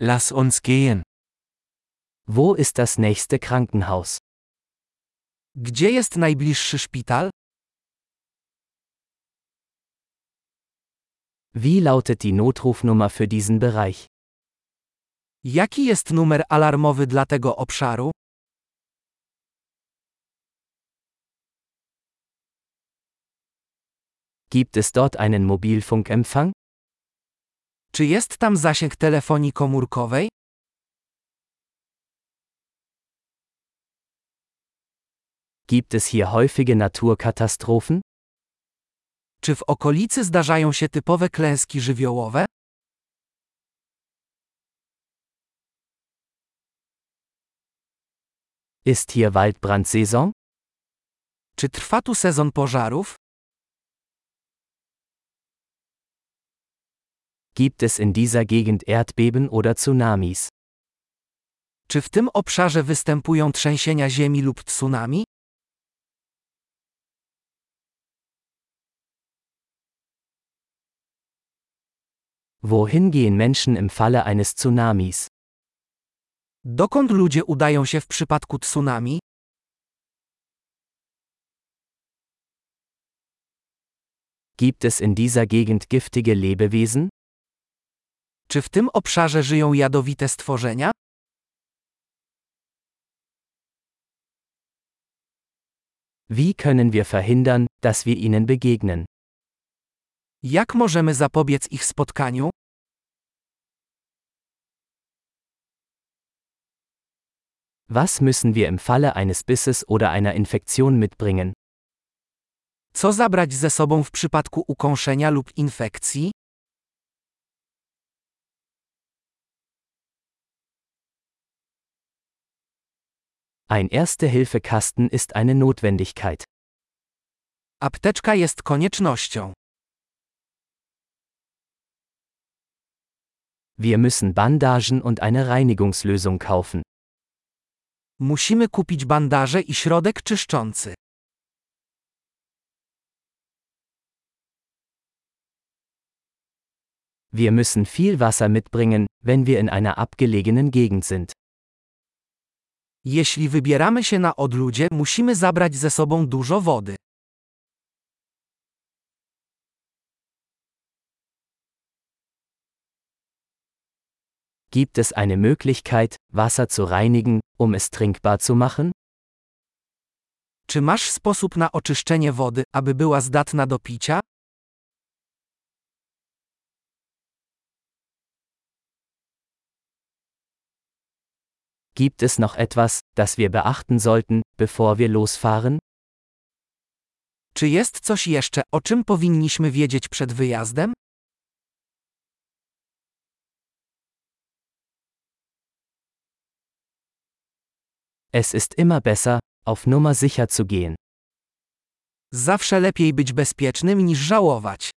Lass uns gehen. Wo ist das nächste Krankenhaus? Gdzie jest najbliższy szpital? Wie lautet die Notrufnummer für diesen Bereich? Jaki jest numer alarmowy dla tego obszaru? Gibt es dort einen Mobilfunkempfang? Czy jest tam zasięg telefonii komórkowej? Gibt es hier häufige Naturkatastrophen? Czy w okolicy zdarzają się typowe klęski żywiołowe? Ist hier Waldbrandsaison? Czy trwa tu sezon pożarów? Gibt es in dieser Gegend Erdbeben oder Tsunamis? Czy w tym obszarze występują trzęsienia ziemi lub tsunami? Wohin gehen Menschen im Falle eines Tsunamis? Dokąd ludzie udają się w przypadku tsunami? Gibt es in dieser Gegend giftige Lebewesen? Czy w tym obszarze żyją jadowite stworzenia? Wie können wir verhindern, dass wir ihnen begegnen? Jak możemy zapobiec ich spotkaniu? Was müssen wir im Falle eines Bisses oder einer Infektion mitbringen? Co zabrać ze sobą w przypadku ukąszenia lub infekcji? Ein Erste-Hilfe-Kasten ist eine Notwendigkeit. Apteczka jest koniecznością. Wir müssen Bandagen und eine Reinigungslösung kaufen. Musimy kupić bandaże i środek czyszczący. Wir müssen viel Wasser mitbringen, wenn wir in einer abgelegenen Gegend sind. Jeśli wybieramy się na odludzie, musimy zabrać ze sobą dużo wody. Gibt es eine Möglichkeit, Wasser zu reinigen, um es trinkbar zu machen? Czy masz sposób na oczyszczenie wody, aby była zdatna do picia? Gibt es noch etwas, das wir beachten sollten, bevor wir losfahren? Czy jest coś jeszcze, o czym powinniśmy wiedzieć przed wyjazdem? Es ist immer besser, auf Nummer sicher zu gehen. Zawsze lepiej być bezpiecznym niż żałować.